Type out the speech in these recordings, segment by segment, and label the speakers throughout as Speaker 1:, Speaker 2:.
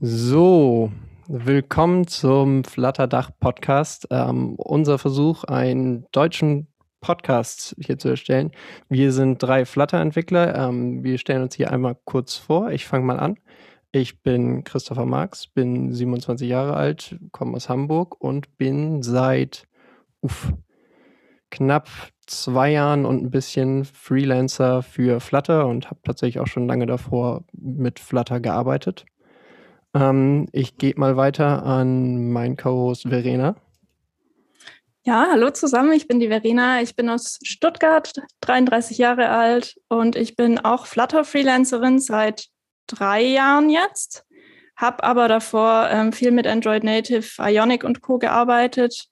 Speaker 1: So, willkommen zum Flutterdach-Podcast. Ähm, unser Versuch, einen deutschen Podcast hier zu erstellen. Wir sind drei Flutter-Entwickler. Ähm, wir stellen uns hier einmal kurz vor. Ich fange mal an. Ich bin Christopher Marx, bin 27 Jahre alt, komme aus Hamburg und bin seit uff, knapp zwei Jahren und ein bisschen Freelancer für Flutter und habe tatsächlich auch schon lange davor mit Flutter gearbeitet. Ähm, ich gehe mal weiter an meinen Co-Host Verena.
Speaker 2: Ja, hallo zusammen, ich bin die Verena, ich bin aus Stuttgart, 33 Jahre alt und ich bin auch Flutter-Freelancerin seit drei Jahren jetzt, habe aber davor ähm, viel mit Android Native, Ionic und Co. gearbeitet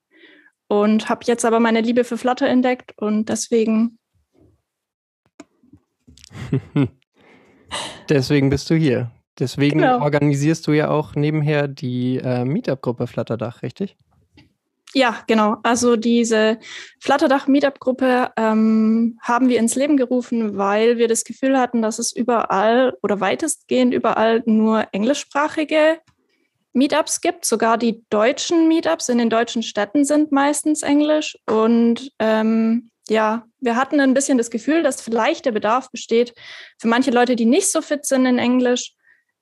Speaker 2: und habe jetzt aber meine Liebe für Flutter entdeckt und deswegen.
Speaker 1: deswegen bist du hier. Deswegen genau. organisierst du ja auch nebenher die äh, Meetup-Gruppe Flutterdach, richtig?
Speaker 2: Ja, genau. Also diese Flutterdach-Meetup-Gruppe ähm, haben wir ins Leben gerufen, weil wir das Gefühl hatten, dass es überall oder weitestgehend überall nur englischsprachige Meetups gibt. Sogar die deutschen Meetups in den deutschen Städten sind meistens Englisch. Und ähm, ja, wir hatten ein bisschen das Gefühl, dass vielleicht der Bedarf besteht für manche Leute, die nicht so fit sind in Englisch,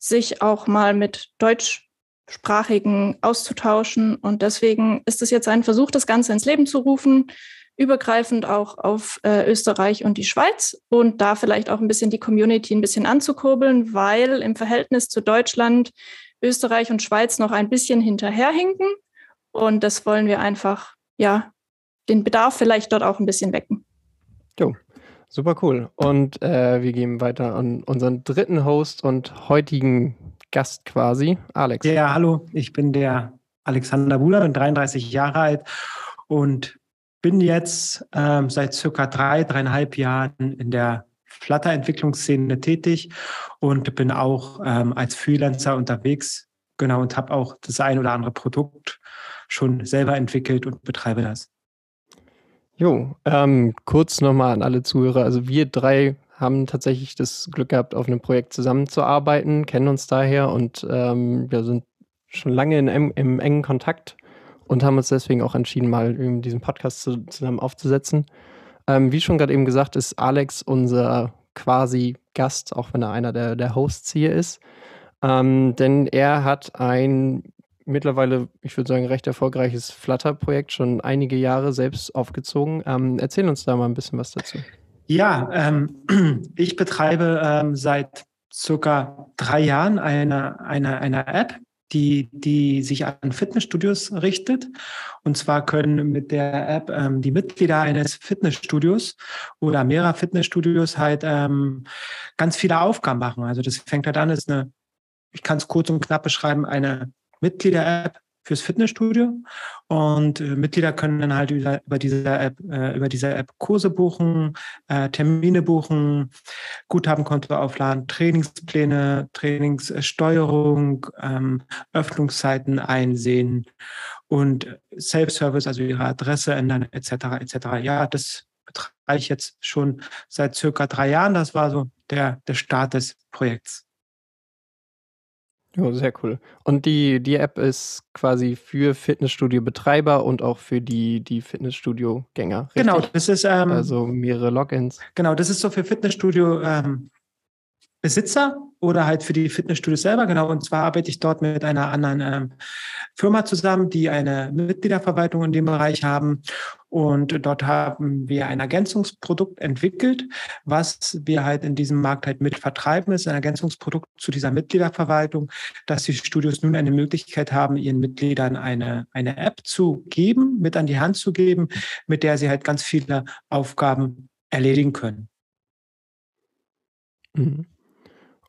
Speaker 2: sich auch mal mit Deutsch Sprachigen auszutauschen. Und deswegen ist es jetzt ein Versuch, das Ganze ins Leben zu rufen, übergreifend auch auf äh, Österreich und die Schweiz und da vielleicht auch ein bisschen die Community ein bisschen anzukurbeln, weil im Verhältnis zu Deutschland Österreich und Schweiz noch ein bisschen hinterherhinken. Und das wollen wir einfach, ja, den Bedarf vielleicht dort auch ein bisschen wecken.
Speaker 1: Jo, super cool. Und äh, wir gehen weiter an unseren dritten Host und heutigen Gast quasi, Alex.
Speaker 3: Ja, hallo, ich bin der Alexander Buhler, bin 33 Jahre alt und bin jetzt ähm, seit circa drei, dreieinhalb Jahren in der Flutter-Entwicklungsszene tätig und bin auch ähm, als Freelancer unterwegs. Genau, und habe auch das ein oder andere Produkt schon selber entwickelt und betreibe das.
Speaker 1: Jo, ähm, kurz nochmal an alle Zuhörer. Also wir drei haben tatsächlich das Glück gehabt, auf einem Projekt zusammenzuarbeiten, kennen uns daher und ähm, wir sind schon lange in, im, engen Kontakt und haben uns deswegen auch entschieden, mal diesen Podcast zu, zusammen aufzusetzen. Ähm, wie schon gerade eben gesagt, ist Alex unser quasi Gast, auch wenn er einer der, der Hosts hier ist. Ähm, denn er hat ein mittlerweile, ich würde sagen, recht erfolgreiches Flutter-Projekt schon einige Jahre selbst aufgezogen. Ähm, erzähl uns da mal ein bisschen was dazu.
Speaker 3: Ja, ähm, ich betreibe ähm, seit circa drei Jahren eine, eine, eine App, die, die sich an Fitnessstudios richtet. Und zwar können mit der App ähm, die Mitglieder eines Fitnessstudios oder mehrerer Fitnessstudios halt ähm, ganz viele Aufgaben machen. Also das fängt halt an, ist eine, ich kann es kurz und knapp beschreiben, eine Mitglieder-App, fürs Fitnessstudio und äh, Mitglieder können dann halt über, über diese App äh, über diese App Kurse buchen, äh, Termine buchen, Guthabenkonto aufladen, Trainingspläne, Trainingssteuerung, ähm, Öffnungszeiten einsehen und Self-Service, also ihre Adresse ändern etc. etc. Ja, das betreibe ich jetzt schon seit circa drei Jahren. Das war so der der Start des Projekts.
Speaker 1: Ja, sehr cool. Und die, die App ist quasi für Fitnessstudio-Betreiber und auch für die, die Fitnessstudio-Gänger.
Speaker 3: Genau, das ist. Ähm,
Speaker 1: also mehrere Logins.
Speaker 3: Genau, das ist so für Fitnessstudio. Ähm, Besitzer oder halt für die Fitnessstudios selber. Genau, und zwar arbeite ich dort mit einer anderen ähm, Firma zusammen, die eine Mitgliederverwaltung in dem Bereich haben. Und dort haben wir ein Ergänzungsprodukt entwickelt, was wir halt in diesem Markt halt mit vertreiben. ist ein Ergänzungsprodukt zu dieser Mitgliederverwaltung, dass die Studios nun eine Möglichkeit haben, ihren Mitgliedern eine, eine App zu geben, mit an die Hand zu geben, mit der sie halt ganz viele Aufgaben erledigen können.
Speaker 1: Mhm.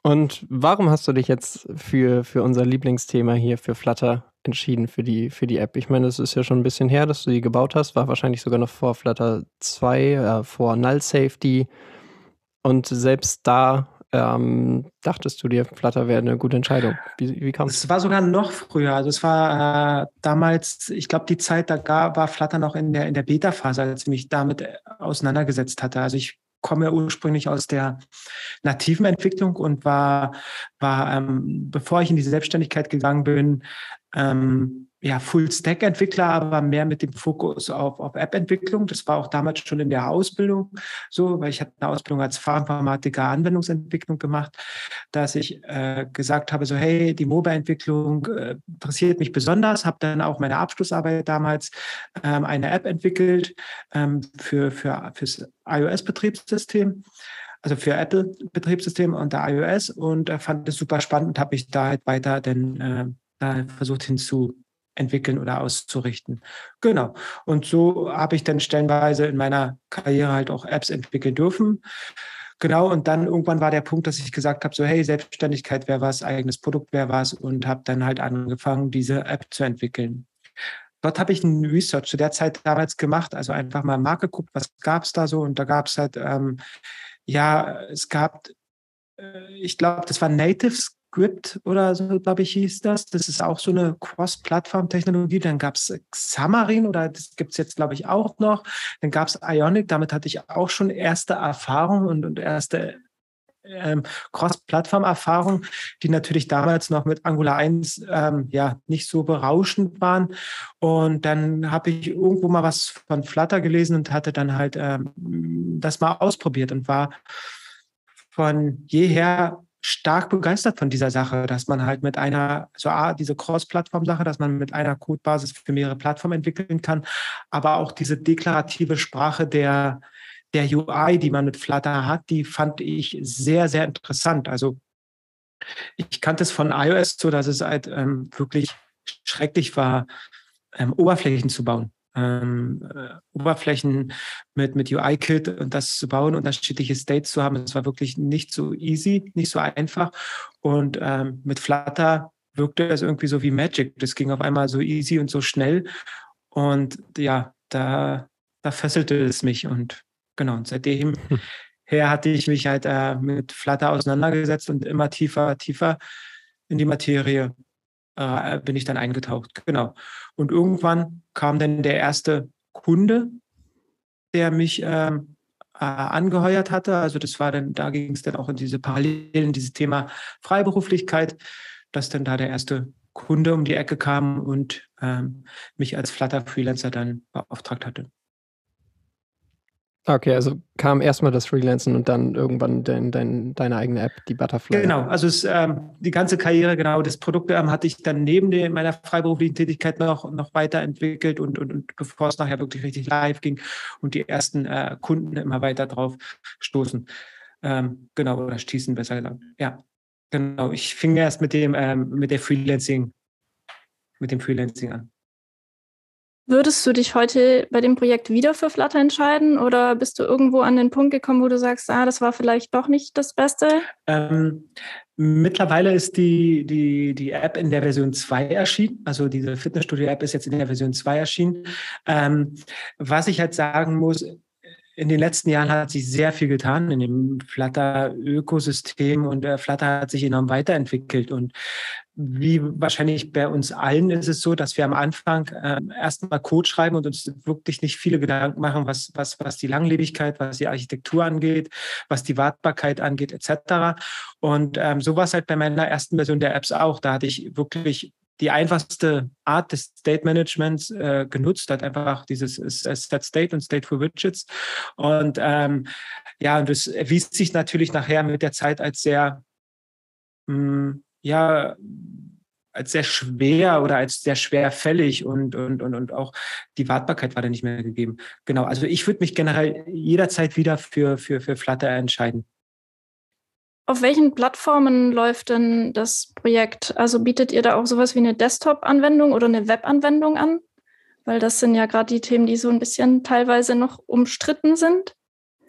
Speaker 1: Und warum hast du dich jetzt für, für unser Lieblingsthema hier, für Flutter, entschieden für die, für die App? Ich meine, es ist ja schon ein bisschen her, dass du die gebaut hast, war wahrscheinlich sogar noch vor Flutter 2, äh, vor Null Safety. Und selbst da ähm, dachtest du dir, Flutter wäre eine gute Entscheidung. Wie, wie kam
Speaker 3: es? Es war sogar noch früher. Also es war äh, damals, ich glaube, die Zeit, da war Flutter noch in der, in der Beta-Phase, als ich mich damit auseinandergesetzt hatte. Also ich komme ursprünglich aus der nativen Entwicklung und war, war ähm, bevor ich in die Selbstständigkeit gegangen bin, ähm, ja, Full-Stack-Entwickler, aber mehr mit dem Fokus auf, auf App-Entwicklung. Das war auch damals schon in der Ausbildung so, weil ich hatte eine Ausbildung als Fachinformatiker Anwendungsentwicklung gemacht, dass ich äh, gesagt habe, so hey, die Mobile-Entwicklung äh, interessiert mich besonders, habe dann auch meine Abschlussarbeit damals ähm, eine App entwickelt ähm, für, für fürs iOS-Betriebssystem also für Apple-Betriebssystem unter iOS und äh, fand es super spannend und habe mich da halt weiter denn äh, versucht hinzu entwickeln oder auszurichten. Genau. Und so habe ich dann stellenweise in meiner Karriere halt auch Apps entwickeln dürfen. Genau, und dann irgendwann war der Punkt, dass ich gesagt habe, so hey, Selbstständigkeit wäre was, eigenes Produkt wäre was und habe dann halt angefangen, diese App zu entwickeln. Dort habe ich ein Research zu der Zeit damals gemacht, also einfach mal Marke geguckt, was gab es da so und da gab es halt, ähm, ja, es gab, äh, ich glaube, das war Natives Script oder so, glaube ich, hieß das. Das ist auch so eine Cross-Plattform-Technologie. Dann gab es Xamarin oder das gibt es jetzt, glaube ich, auch noch. Dann gab es Ionic, damit hatte ich auch schon erste Erfahrung und, und erste ähm, Cross-Plattform-Erfahrung, die natürlich damals noch mit Angular 1 ähm, ja nicht so berauschend waren. Und dann habe ich irgendwo mal was von Flutter gelesen und hatte dann halt ähm, das mal ausprobiert und war von jeher stark begeistert von dieser Sache, dass man halt mit einer, so A, diese Cross-Plattform-Sache, dass man mit einer Codebasis für mehrere Plattformen entwickeln kann, aber auch diese deklarative Sprache der, der UI, die man mit Flutter hat, die fand ich sehr, sehr interessant. Also ich kannte es von iOS so, dass es halt ähm, wirklich schrecklich war, ähm, Oberflächen zu bauen ähm, äh, Oberflächen mit, mit UI-Kit und das zu bauen, unterschiedliche States zu haben. Das war wirklich nicht so easy, nicht so einfach. Und ähm, mit Flutter wirkte es irgendwie so wie Magic. Das ging auf einmal so easy und so schnell. Und ja, da, da fesselte es mich. Und genau, und seitdem her hatte ich mich halt äh, mit Flutter auseinandergesetzt und immer tiefer, tiefer in die Materie äh, bin ich dann eingetaucht. Genau. Und irgendwann kam dann der erste Kunde, der mich ähm, äh, angeheuert hatte. Also das war dann, da ging es dann auch in diese Parallelen, dieses Thema Freiberuflichkeit, dass dann da der erste Kunde um die Ecke kam und ähm, mich als Flutter-Freelancer dann beauftragt hatte.
Speaker 1: Okay, also kam erstmal das Freelancen und dann irgendwann dein, dein, deine eigene App, die Butterfly.
Speaker 3: Genau, also es, ähm, die ganze Karriere, genau, das Produkt ähm, hatte ich dann neben der, meiner freiberuflichen Tätigkeit noch, noch weiterentwickelt und, und, und bevor es nachher wirklich richtig live ging und die ersten äh, Kunden immer weiter drauf stoßen. Ähm, genau, oder stießen besser gesagt. Ja, genau. Ich fing erst mit dem, ähm, mit der Freelancing, mit dem Freelancing an.
Speaker 2: Würdest du dich heute bei dem Projekt wieder für Flutter entscheiden oder bist du irgendwo an den Punkt gekommen, wo du sagst, ah, das war vielleicht doch nicht das Beste?
Speaker 3: Ähm, mittlerweile ist die, die, die App in der Version 2 erschienen. Also diese Fitnessstudio-App ist jetzt in der Version 2 erschienen. Ähm, was ich halt sagen muss, in den letzten Jahren hat sich sehr viel getan in dem Flutter-Ökosystem und Flutter hat sich enorm weiterentwickelt. Und wie wahrscheinlich bei uns allen ist es so, dass wir am Anfang äh, erstmal Code schreiben und uns wirklich nicht viele Gedanken machen, was, was, was die Langlebigkeit, was die Architektur angeht, was die Wartbarkeit angeht, etc. Und ähm, so war es halt bei meiner ersten Version der Apps auch. Da hatte ich wirklich die einfachste Art des State Managements äh, genutzt, hat einfach dieses Set State und State for Widgets. Und ähm, ja, und das erwies sich natürlich nachher mit der Zeit als sehr, mh, hm, ja, als sehr schwer oder als sehr schwerfällig und, und, und, und auch die Wartbarkeit war da nicht mehr gegeben. Genau, also ich würde mich generell jederzeit wieder für, für, für Flutter entscheiden.
Speaker 2: Auf welchen Plattformen läuft denn das Projekt? Also bietet ihr da auch sowas wie eine Desktop-Anwendung oder eine Web-Anwendung an? Weil das sind ja gerade die Themen, die so ein bisschen teilweise noch umstritten sind.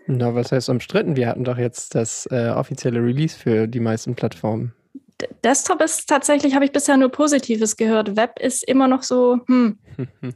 Speaker 1: Na, was heißt umstritten? Wir hatten doch jetzt das äh, offizielle Release für die meisten Plattformen.
Speaker 2: Desktop ist tatsächlich, habe ich bisher nur Positives gehört. Web ist immer noch so, hm.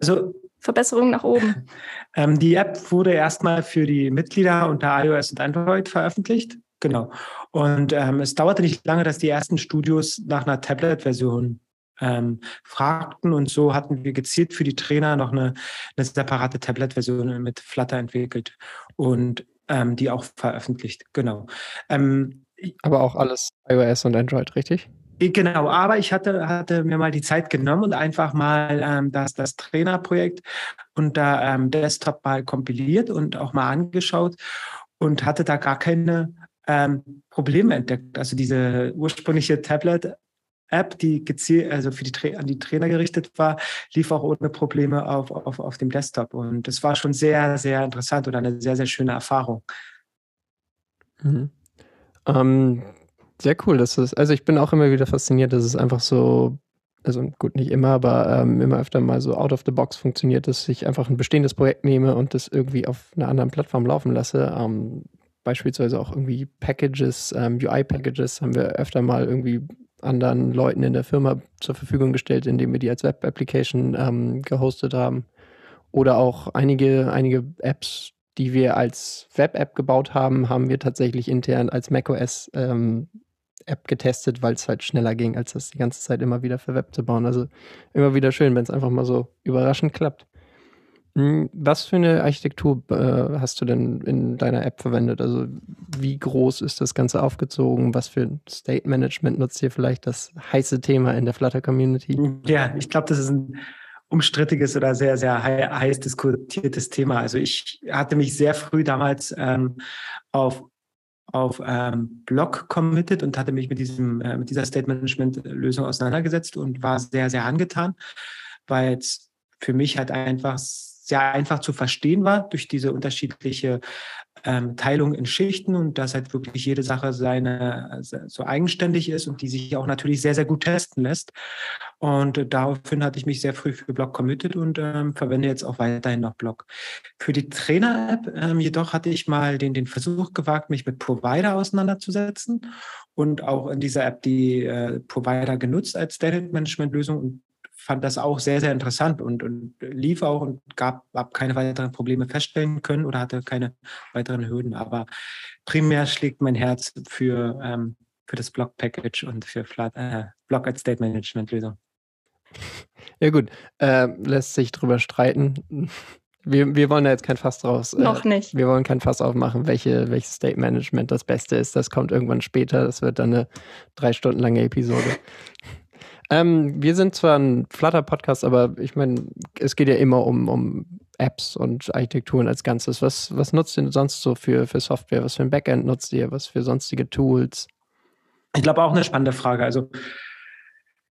Speaker 2: Also Verbesserung nach oben.
Speaker 3: Ähm, die App wurde erstmal für die Mitglieder unter iOS und Android veröffentlicht. Genau. Und ähm, es dauerte nicht lange, dass die ersten Studios nach einer Tablet-Version ähm, fragten. Und so hatten wir gezielt für die Trainer noch eine, eine separate Tablet-Version mit Flutter entwickelt. Und ähm, die auch veröffentlicht. Genau. Ähm,
Speaker 1: aber auch alles iOS und Android, richtig?
Speaker 3: Genau, aber ich hatte, hatte mir mal die Zeit genommen und einfach mal ähm, das, das Trainerprojekt unter ähm, Desktop mal kompiliert und auch mal angeschaut und hatte da gar keine ähm, Probleme entdeckt. Also diese ursprüngliche Tablet-App, die gezielt, also für die an die Trainer gerichtet war, lief auch ohne Probleme auf, auf, auf dem Desktop. Und das war schon sehr, sehr interessant und eine sehr, sehr schöne Erfahrung.
Speaker 1: Mhm. Ähm, sehr cool, dass es, also ich bin auch immer wieder fasziniert, dass es einfach so, also gut, nicht immer, aber ähm, immer öfter mal so out of the box funktioniert, dass ich einfach ein bestehendes Projekt nehme und das irgendwie auf einer anderen Plattform laufen lasse. Ähm, beispielsweise auch irgendwie Packages, ähm, UI-Packages haben wir öfter mal irgendwie anderen Leuten in der Firma zur Verfügung gestellt, indem wir die als Web-Application ähm, gehostet haben. Oder auch einige, einige Apps, die wir als Web-App gebaut haben, haben wir tatsächlich intern als macOS ähm, getestet, weil es halt schneller ging, als das die ganze Zeit immer wieder für Web zu bauen. Also immer wieder schön, wenn es einfach mal so überraschend klappt. Hm, was für eine Architektur äh, hast du denn in deiner App verwendet? Also wie groß ist das Ganze aufgezogen? Was für ein State Management nutzt ihr vielleicht das heiße Thema in der Flutter Community?
Speaker 3: Ja, ich glaube, das ist ein umstrittiges oder sehr, sehr heiß diskutiertes Thema. Also ich hatte mich sehr früh damals ähm, auf auf ähm, Block committed und hatte mich mit diesem äh, mit dieser State Management Lösung auseinandergesetzt und war sehr sehr angetan, weil es für mich halt einfach sehr einfach zu verstehen war durch diese unterschiedliche ähm, Teilung in Schichten und dass halt wirklich jede Sache seine so eigenständig ist und die sich auch natürlich sehr, sehr gut testen lässt. Und daraufhin hatte ich mich sehr früh für Block committed und ähm, verwende jetzt auch weiterhin noch Block. Für die Trainer-App ähm, jedoch hatte ich mal den, den Versuch gewagt, mich mit Provider auseinanderzusetzen und auch in dieser App die äh, Provider genutzt als Data Management Lösung und fand das auch sehr, sehr interessant und, und lief auch und gab, hab keine weiteren Probleme feststellen können oder hatte keine weiteren Hürden. Aber primär schlägt mein Herz für, ähm, für das Block-Package und für Flat, äh, Block als State Management Lösung.
Speaker 1: Ja gut, äh, lässt sich drüber streiten. Wir, wir wollen da jetzt kein Fass draus.
Speaker 2: Äh, Noch nicht.
Speaker 1: Wir wollen kein Fass aufmachen, welche, welches State Management das Beste ist. Das kommt irgendwann später. Das wird dann eine drei Stunden lange Episode. Ähm, wir sind zwar ein Flutter-Podcast, aber ich meine, es geht ja immer um, um Apps und Architekturen als Ganzes. Was, was nutzt ihr sonst so für, für Software? Was für ein Backend nutzt ihr? Was für sonstige Tools?
Speaker 3: Ich glaube auch eine spannende Frage. Also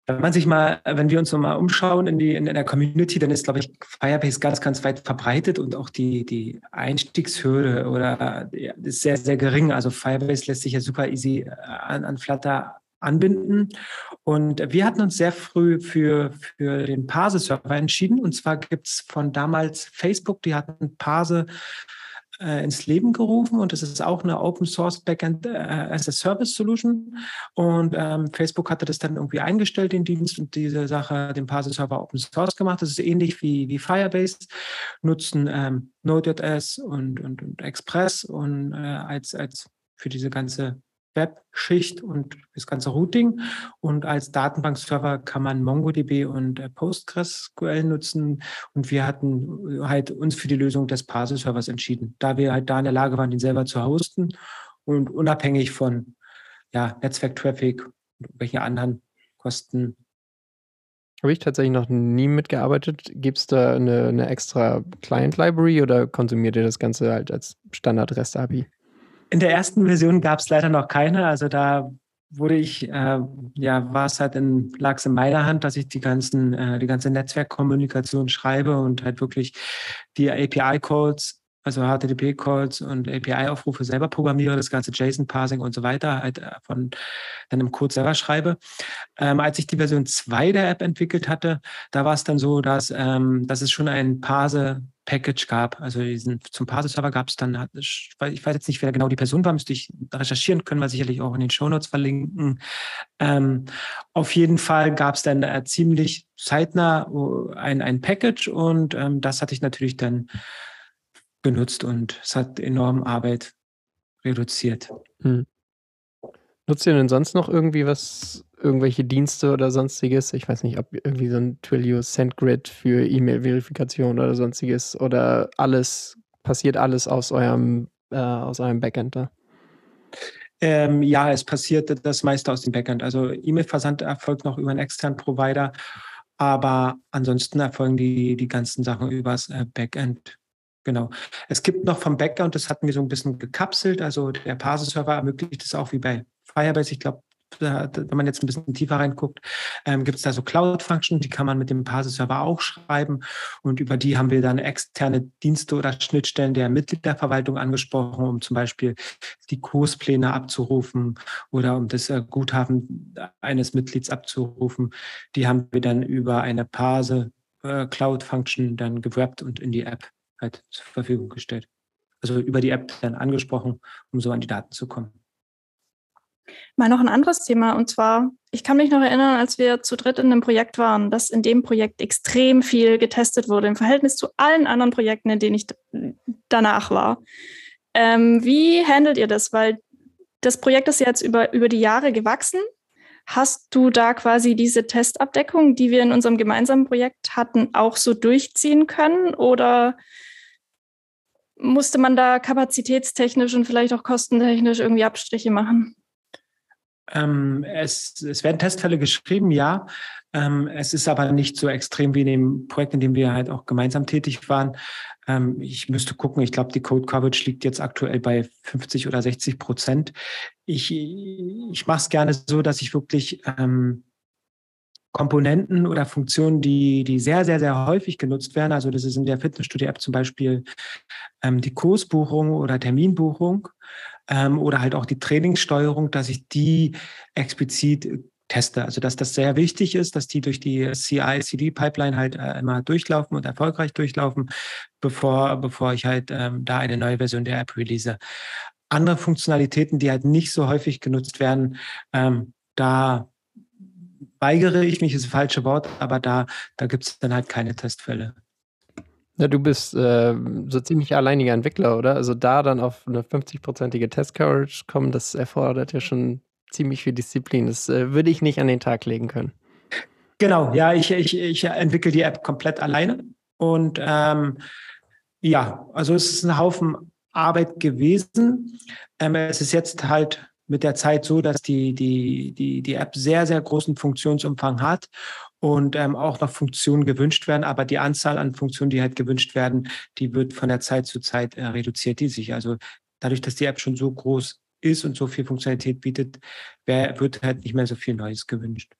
Speaker 3: wenn man sich mal, wenn wir uns noch mal umschauen in, die, in, in der Community, dann ist, glaube ich, Firebase ganz, ganz weit verbreitet und auch die, die Einstiegshürde oder ja, ist sehr, sehr gering. Also Firebase lässt sich ja super easy äh, an, an Flutter anbinden. Und wir hatten uns sehr früh für, für den Parse-Server entschieden. Und zwar gibt es von damals Facebook, die hatten Parse äh, ins Leben gerufen und es ist auch eine Open Source Backend äh, as a Service Solution. Und ähm, Facebook hatte das dann irgendwie eingestellt, den Dienst, und diese Sache, den Parse-Server Open Source gemacht. Das ist ähnlich wie, wie Firebase, nutzen ähm, Node.js und, und, und Express und äh, als, als für diese ganze Web-Schicht und das ganze Routing. Und als Datenbankserver kann man MongoDB und äh, PostgreSQL nutzen. Und wir hatten halt uns für die Lösung des Parse-Servers entschieden, da wir halt da in der Lage waren, den selber zu hosten und unabhängig von ja, Netzwerk-Traffic und welchen anderen Kosten
Speaker 1: habe ich tatsächlich noch nie mitgearbeitet. Gibt es da eine, eine extra Client-Library oder konsumiert ihr das Ganze halt als Standard-REST-API?
Speaker 3: In der ersten Version gab es leider noch keine. Also da wurde ich, äh, ja, war es halt in, lag es in meiner Hand, dass ich die ganzen, äh, die ganze Netzwerkkommunikation schreibe und halt wirklich die API-Codes, also HTTP-Calls und API-Aufrufe selber programmiere, das ganze JSON-Parsing und so weiter, halt äh, von dann im Code selber schreibe. Ähm, als ich die Version 2 der App entwickelt hatte, da war es dann so, dass, ähm, dass es schon ein Parse Package gab. Also diesen, zum Parser-Server gab es dann, ich weiß jetzt nicht, wer genau die Person war, müsste ich recherchieren, können wir sicherlich auch in den Shownotes verlinken. Ähm, auf jeden Fall gab es dann äh, ziemlich zeitnah äh, ein, ein Package und ähm, das hatte ich natürlich dann genutzt und es hat enorm Arbeit reduziert. Hm.
Speaker 1: Nutzt ihr denn sonst noch irgendwie was, irgendwelche Dienste oder sonstiges? Ich weiß nicht, ob irgendwie so ein Twilio SendGrid für E-Mail-Verifikation oder sonstiges oder alles, passiert alles aus eurem äh, aus eurem Backend da?
Speaker 3: Ähm, ja, es passiert das meiste aus dem Backend. Also E-Mail-Versand erfolgt noch über einen externen Provider, aber ansonsten erfolgen die, die ganzen Sachen übers äh, Backend. Genau. Es gibt noch vom Backend, das hatten wir so ein bisschen gekapselt, also der Parser-Server ermöglicht es auch wie bei Firebase. Ich glaube, wenn man jetzt ein bisschen tiefer reinguckt, ähm, gibt es da so Cloud-Functions, die kann man mit dem Parser-Server auch schreiben. Und über die haben wir dann externe Dienste oder Schnittstellen der Mitgliederverwaltung angesprochen, um zum Beispiel die Kurspläne abzurufen oder um das äh, Guthaben eines Mitglieds abzurufen. Die haben wir dann über eine Parse äh, dann gewrappt und in die App halt zur Verfügung gestellt. Also über die App dann angesprochen, um so an die Daten zu kommen.
Speaker 2: Mal noch ein anderes Thema und zwar, ich kann mich noch erinnern, als wir zu dritt in einem Projekt waren, dass in dem Projekt extrem viel getestet wurde im Verhältnis zu allen anderen Projekten, in denen ich danach war. Ähm, wie handelt ihr das? Weil das Projekt ist jetzt über, über die Jahre gewachsen. Hast du da quasi diese Testabdeckung, die wir in unserem gemeinsamen Projekt hatten, auch so durchziehen können? Oder musste man da kapazitätstechnisch und vielleicht auch kostentechnisch irgendwie Abstriche machen?
Speaker 3: Ähm, es, es werden Testfälle geschrieben, ja. Ähm, es ist aber nicht so extrem wie in dem Projekt, in dem wir halt auch gemeinsam tätig waren. Ähm, ich müsste gucken, ich glaube, die Code Coverage liegt jetzt aktuell bei 50 oder 60 Prozent. Ich, ich mache es gerne so, dass ich wirklich ähm, Komponenten oder Funktionen, die, die sehr, sehr, sehr häufig genutzt werden. Also das ist in der Fitnessstudio-App zum Beispiel ähm, die Kursbuchung oder Terminbuchung ähm, oder halt auch die Trainingssteuerung, dass ich die explizit teste. Also dass das sehr wichtig ist, dass die durch die CI-CD-Pipeline halt äh, immer durchlaufen und erfolgreich durchlaufen, bevor, bevor ich halt ähm, da eine neue Version der App release. Andere Funktionalitäten, die halt nicht so häufig genutzt werden, ähm, da weigere ich mich, ist das falsche Wort, aber da, da gibt es dann halt keine Testfälle.
Speaker 1: Ja, du bist äh, so ziemlich alleiniger Entwickler, oder? Also da dann auf eine 50-prozentige Test-Coverage kommen, das erfordert ja schon ziemlich viel Disziplin. Das äh, würde ich nicht an den Tag legen können.
Speaker 3: Genau, ja, ich, ich, ich entwickle die App komplett alleine. Und ähm, ja, also es ist ein Haufen Arbeit gewesen. Ähm, es ist jetzt halt mit der Zeit so, dass die, die, die, die App sehr, sehr großen Funktionsumfang hat und ähm, auch noch Funktionen gewünscht werden. Aber die Anzahl an Funktionen, die halt gewünscht werden, die wird von der Zeit zu Zeit äh, reduziert, die sich. Also dadurch, dass die App schon so groß ist und so viel Funktionalität bietet, wär, wird halt nicht mehr so viel Neues gewünscht.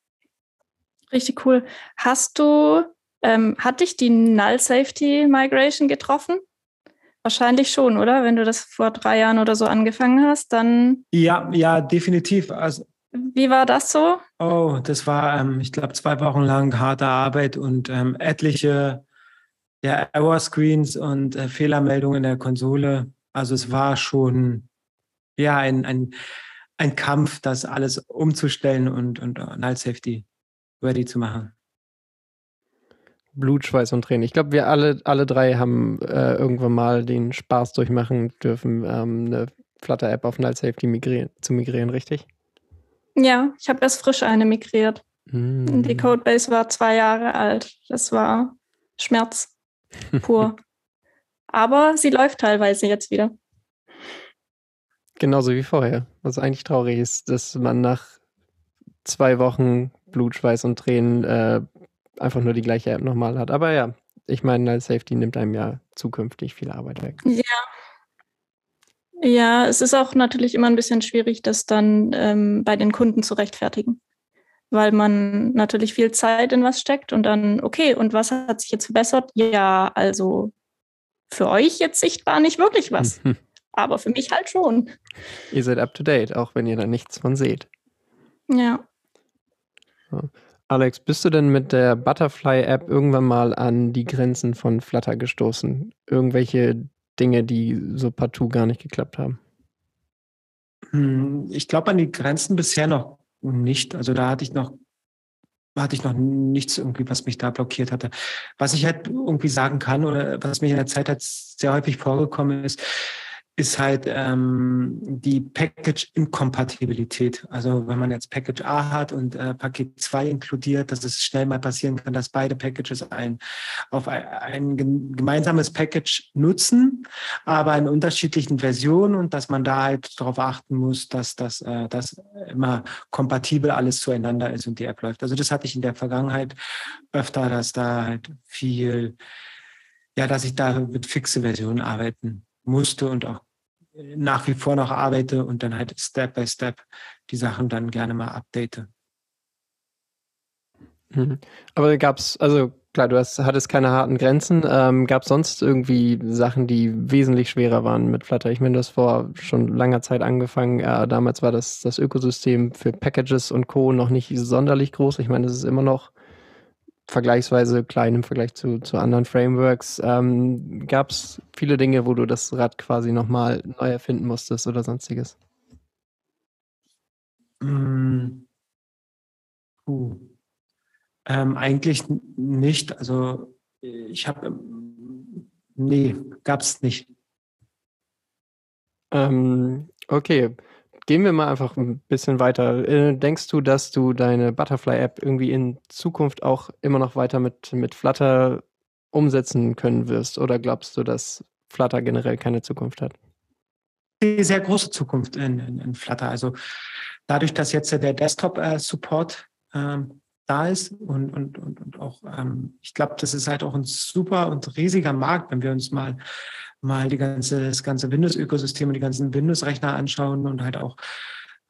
Speaker 2: Richtig cool. Hast du, ähm, hat dich die Null Safety Migration getroffen? Wahrscheinlich schon, oder? Wenn du das vor drei Jahren oder so angefangen hast, dann.
Speaker 3: Ja, ja, definitiv. Also,
Speaker 2: Wie war das so?
Speaker 3: Oh, das war, ähm, ich glaube, zwei Wochen lang harte Arbeit und ähm, etliche ja, Error-Screens und äh, Fehlermeldungen in der Konsole. Also es war schon ja ein, ein, ein Kampf, das alles umzustellen und, und Null Safety ready zu machen.
Speaker 1: Blut, Schweiß und Tränen. Ich glaube, wir alle, alle drei haben äh, irgendwann mal den Spaß durchmachen dürfen, ähm, eine Flutter-App auf Null Safety migrieren, zu migrieren, richtig?
Speaker 2: Ja, ich habe erst frisch eine migriert. Mm. Die Codebase war zwei Jahre alt. Das war Schmerz pur. Aber sie läuft teilweise jetzt wieder.
Speaker 1: Genauso wie vorher. Was eigentlich traurig ist, dass man nach zwei Wochen Blut, Schweiß und Tränen äh, einfach nur die gleiche App nochmal hat. Aber ja, ich meine, als Safety nimmt einem ja zukünftig viel Arbeit weg.
Speaker 2: Ja. Ja, es ist auch natürlich immer ein bisschen schwierig, das dann ähm, bei den Kunden zu rechtfertigen, weil man natürlich viel Zeit in was steckt und dann, okay, und was hat sich jetzt verbessert? Ja, also für euch jetzt sichtbar nicht wirklich was, aber für mich halt schon.
Speaker 1: Ihr seid up to date, auch wenn ihr da nichts von seht.
Speaker 2: Ja.
Speaker 1: So. Alex, bist du denn mit der Butterfly-App irgendwann mal an die Grenzen von Flutter gestoßen? Irgendwelche Dinge, die so partout gar nicht geklappt haben?
Speaker 3: Hm, ich glaube an die Grenzen bisher noch nicht. Also da hatte ich noch hatte ich noch nichts irgendwie, was mich da blockiert hatte. Was ich halt irgendwie sagen kann oder was mir in der Zeit halt sehr häufig vorgekommen ist, ist halt ähm, die Package-Inkompatibilität. Also wenn man jetzt Package A hat und äh, Paket 2 inkludiert, dass es schnell mal passieren kann, dass beide Packages ein, auf ein, ein gemeinsames Package nutzen, aber in unterschiedlichen Versionen und dass man da halt darauf achten muss, dass das äh, dass immer kompatibel alles zueinander ist und die App läuft. Also das hatte ich in der Vergangenheit öfter, dass da halt viel, ja, dass ich da mit fixe Versionen arbeiten musste und auch nach wie vor noch arbeite und dann halt Step by Step die Sachen dann gerne mal update.
Speaker 1: Mhm. Aber gab es, also klar, du hast, hattest keine harten Grenzen. Ähm, gab es sonst irgendwie Sachen, die wesentlich schwerer waren mit Flutter? Ich meine, das vor schon langer Zeit angefangen. Äh, damals war das, das Ökosystem für Packages und Co. noch nicht sonderlich groß. Ich meine, es ist immer noch vergleichsweise klein im Vergleich zu, zu anderen Frameworks. Ähm, Gab es viele Dinge, wo du das Rad quasi nochmal neu erfinden musstest oder sonstiges?
Speaker 3: Mm. Uh. Ähm, eigentlich nicht. Also ich habe, ähm, nee, gab es nicht.
Speaker 1: Ähm, okay. Gehen wir mal einfach ein bisschen weiter. Äh, denkst du, dass du deine Butterfly-App irgendwie in Zukunft auch immer noch weiter mit, mit Flutter umsetzen können wirst? Oder glaubst du, dass Flutter generell keine Zukunft hat?
Speaker 3: Sehr große Zukunft in, in, in Flutter. Also dadurch, dass jetzt der Desktop-Support ähm, da ist und, und, und, und auch, ähm, ich glaube, das ist halt auch ein super und riesiger Markt, wenn wir uns mal mal die ganze, das ganze Windows-Ökosystem und die ganzen Windows-Rechner anschauen und halt auch,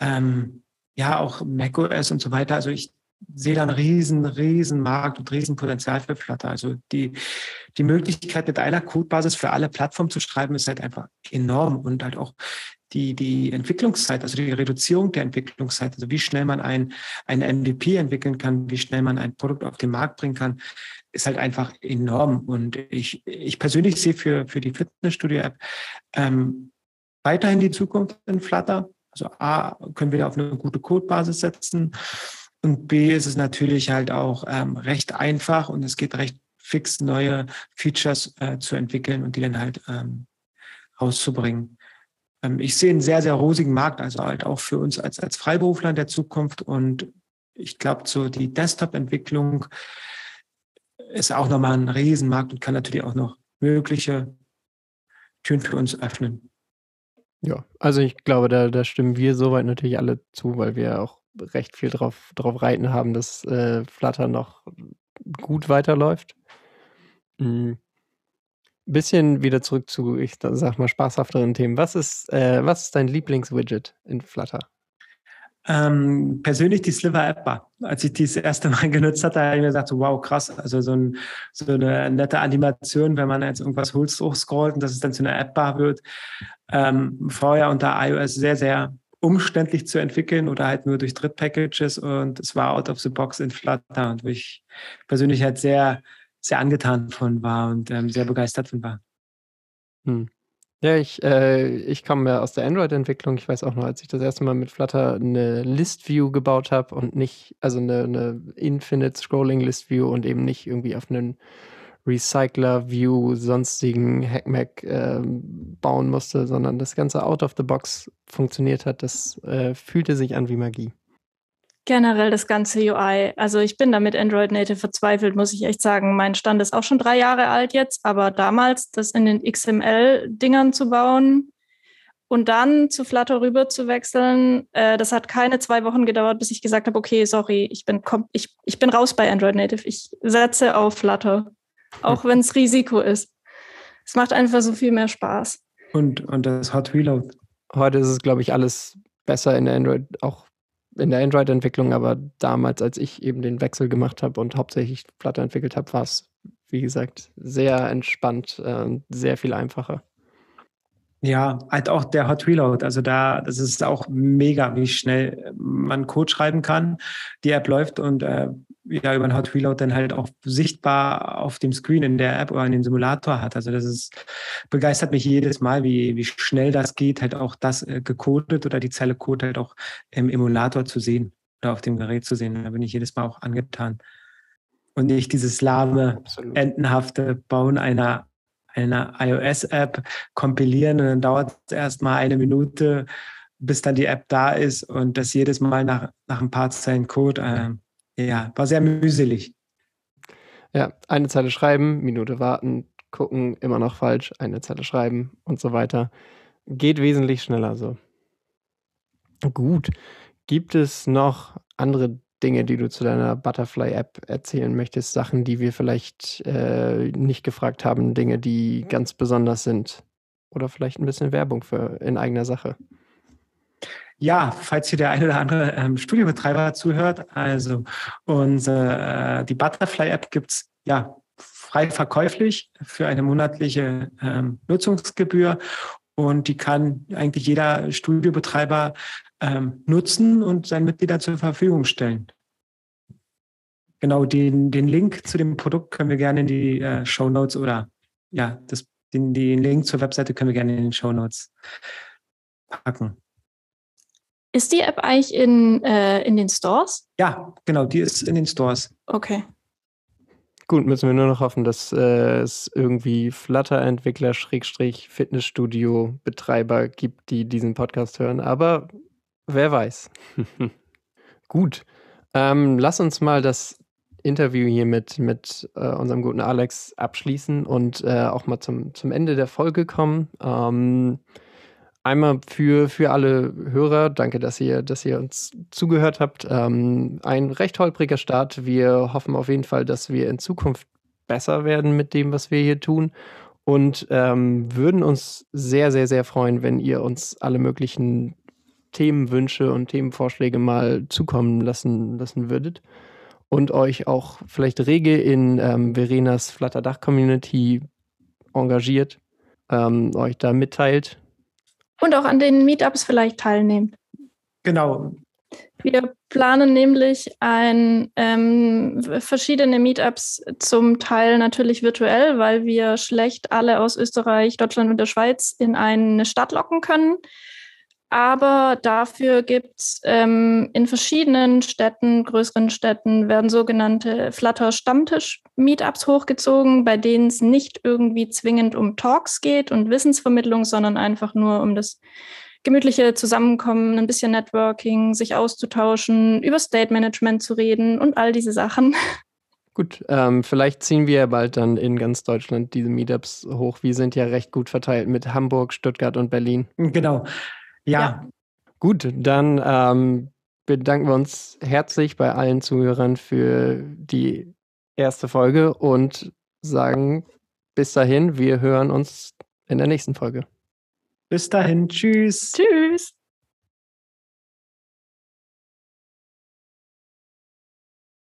Speaker 3: ähm, ja, auch macOS und so weiter. Also ich sehe da einen riesen, riesen Markt und riesen Potenzial für Flutter. Also die, die Möglichkeit, mit einer Codebasis für alle Plattformen zu schreiben, ist halt einfach enorm und halt auch die, die Entwicklungszeit, also die Reduzierung der Entwicklungszeit, also wie schnell man ein, ein MVP entwickeln kann, wie schnell man ein Produkt auf den Markt bringen kann, ist halt einfach enorm. Und ich, ich persönlich sehe für, für die Fitnessstudio-App ähm, weiterhin die Zukunft in Flutter. Also A, können wir da auf eine gute Codebasis setzen. Und B, ist es natürlich halt auch ähm, recht einfach und es geht recht fix, neue Features äh, zu entwickeln und die dann halt ähm, rauszubringen. Ähm, ich sehe einen sehr, sehr rosigen Markt, also halt auch für uns als, als Freiberufler in der Zukunft. Und ich glaube, so die Desktop-Entwicklung ist auch nochmal ein Riesenmarkt und kann natürlich auch noch mögliche Türen für uns öffnen.
Speaker 1: Ja, also ich glaube, da, da stimmen wir soweit natürlich alle zu, weil wir auch recht viel drauf, drauf reiten haben, dass äh, Flutter noch gut weiterläuft. Mhm. Bisschen wieder zurück zu, ich sag mal, spaßhafteren Themen. Was ist, äh, was ist dein Lieblingswidget in Flutter?
Speaker 3: Ähm, persönlich die Sliver-App war. Als ich die das erste Mal genutzt hatte, habe ich mir gesagt, wow, krass. Also so, ein, so, eine nette Animation, wenn man jetzt irgendwas hochscrollt und dass es dann zu einer App-Bar wird. Ähm, vorher unter iOS sehr, sehr umständlich zu entwickeln oder halt nur durch Drittpackages und es war out of the box in Flutter und ich persönlich halt sehr, sehr angetan von war und ähm, sehr begeistert von war.
Speaker 1: Hm. Ja, ich, äh, ich komme ja aus der Android-Entwicklung. Ich weiß auch noch, als ich das erste Mal mit Flutter eine List-View gebaut habe und nicht, also eine, eine Infinite Scrolling List-View und eben nicht irgendwie auf einen Recycler-View, sonstigen Hackmack äh, bauen musste, sondern das Ganze out of the box funktioniert hat. Das äh, fühlte sich an wie Magie
Speaker 2: generell das ganze UI. Also ich bin da mit Android Native verzweifelt, muss ich echt sagen. Mein Stand ist auch schon drei Jahre alt jetzt, aber damals das in den XML-Dingern zu bauen und dann zu Flutter rüber zu wechseln, äh, das hat keine zwei Wochen gedauert, bis ich gesagt habe, okay, sorry, ich bin, ich, ich bin raus bei Android Native. Ich setze auf Flutter, auch wenn es Risiko ist. Es macht einfach so viel mehr Spaß.
Speaker 3: Und, und das Hot Reload.
Speaker 1: Heute ist es, glaube ich, alles besser in Android, auch in der Android-Entwicklung, aber damals, als ich eben den Wechsel gemacht habe und hauptsächlich Flutter entwickelt habe, war es, wie gesagt, sehr entspannt, äh, sehr viel einfacher.
Speaker 3: Ja, halt auch der Hot Reload. Also da, das ist auch mega, wie schnell man Code schreiben kann. Die App läuft und äh, ja, über den Hot Reload dann halt auch sichtbar auf dem Screen in der App oder in dem Simulator hat. Also das ist, begeistert mich jedes Mal, wie, wie schnell das geht, halt auch das äh, gecodet oder die Zeile Code halt auch im Emulator zu sehen oder auf dem Gerät zu sehen. Da bin ich jedes Mal auch angetan. Und nicht dieses lahme, Absolut. entenhafte Bauen einer eine iOS-App kompilieren und dann dauert es erstmal eine Minute, bis dann die App da ist und das jedes Mal nach, nach ein paar Zeilen Code. Äh, ja, war sehr mühselig.
Speaker 1: Ja, eine Zeile schreiben, Minute warten, gucken, immer noch falsch, eine Zeile schreiben und so weiter. Geht wesentlich schneller so. Gut. Gibt es noch andere Dinge, die du zu deiner Butterfly-App erzählen möchtest? Sachen, die wir vielleicht äh, nicht gefragt haben, Dinge, die ganz besonders sind? Oder vielleicht ein bisschen Werbung für in eigener Sache?
Speaker 3: Ja, falls hier der eine oder andere ähm, Studiobetreiber zuhört, also unsere, äh, die Butterfly-App gibt es ja frei verkäuflich für eine monatliche ähm, Nutzungsgebühr und die kann eigentlich jeder Studiobetreiber ähm, nutzen und seinen Mitgliedern zur Verfügung stellen. Genau, den, den Link zu dem Produkt können wir gerne in die äh, Show Notes oder ja, das, den, den Link zur Webseite können wir gerne in den Show Notes packen.
Speaker 2: Ist die App eigentlich in, äh, in den Stores?
Speaker 3: Ja, genau, die ist in den Stores.
Speaker 2: Okay.
Speaker 1: Gut, müssen wir nur noch hoffen, dass äh, es irgendwie Flutter-Entwickler, Schrägstrich, Fitnessstudio-Betreiber gibt, die diesen Podcast hören. Aber wer weiß. Gut. Ähm, lass uns mal das Interview hier mit, mit äh, unserem guten Alex abschließen und äh, auch mal zum, zum Ende der Folge kommen. Ähm, einmal für, für alle Hörer, danke, dass ihr, dass ihr uns zugehört habt. Ähm, ein recht holpriger Start. Wir hoffen auf jeden Fall, dass wir in Zukunft besser werden mit dem, was wir hier tun. Und ähm, würden uns sehr, sehr, sehr freuen, wenn ihr uns alle möglichen Themenwünsche und Themenvorschläge mal zukommen lassen, lassen würdet. Und euch auch vielleicht rege in ähm, Verenas Flutterdach-Community engagiert, ähm, euch da mitteilt,
Speaker 2: und auch an den Meetups vielleicht teilnehmen.
Speaker 3: Genau.
Speaker 2: Wir planen nämlich ein, ähm, verschiedene Meetups zum Teil natürlich virtuell, weil wir schlecht alle aus Österreich, Deutschland und der Schweiz in eine Stadt locken können. Aber dafür gibt es ähm, in verschiedenen Städten, größeren Städten, werden sogenannte Flutter-Stammtisch-Meetups hochgezogen, bei denen es nicht irgendwie zwingend um Talks geht und Wissensvermittlung, sondern einfach nur um das gemütliche Zusammenkommen, ein bisschen Networking, sich auszutauschen, über State Management zu reden und all diese Sachen.
Speaker 1: Gut, ähm, vielleicht ziehen wir ja bald dann in ganz Deutschland diese Meetups hoch. Wir sind ja recht gut verteilt mit Hamburg, Stuttgart und Berlin.
Speaker 3: Genau. Ja. ja.
Speaker 1: Gut, dann ähm, bedanken wir uns herzlich bei allen Zuhörern für die erste Folge und sagen bis dahin, wir hören uns in der nächsten Folge.
Speaker 3: Bis dahin, tschüss.
Speaker 2: Tschüss.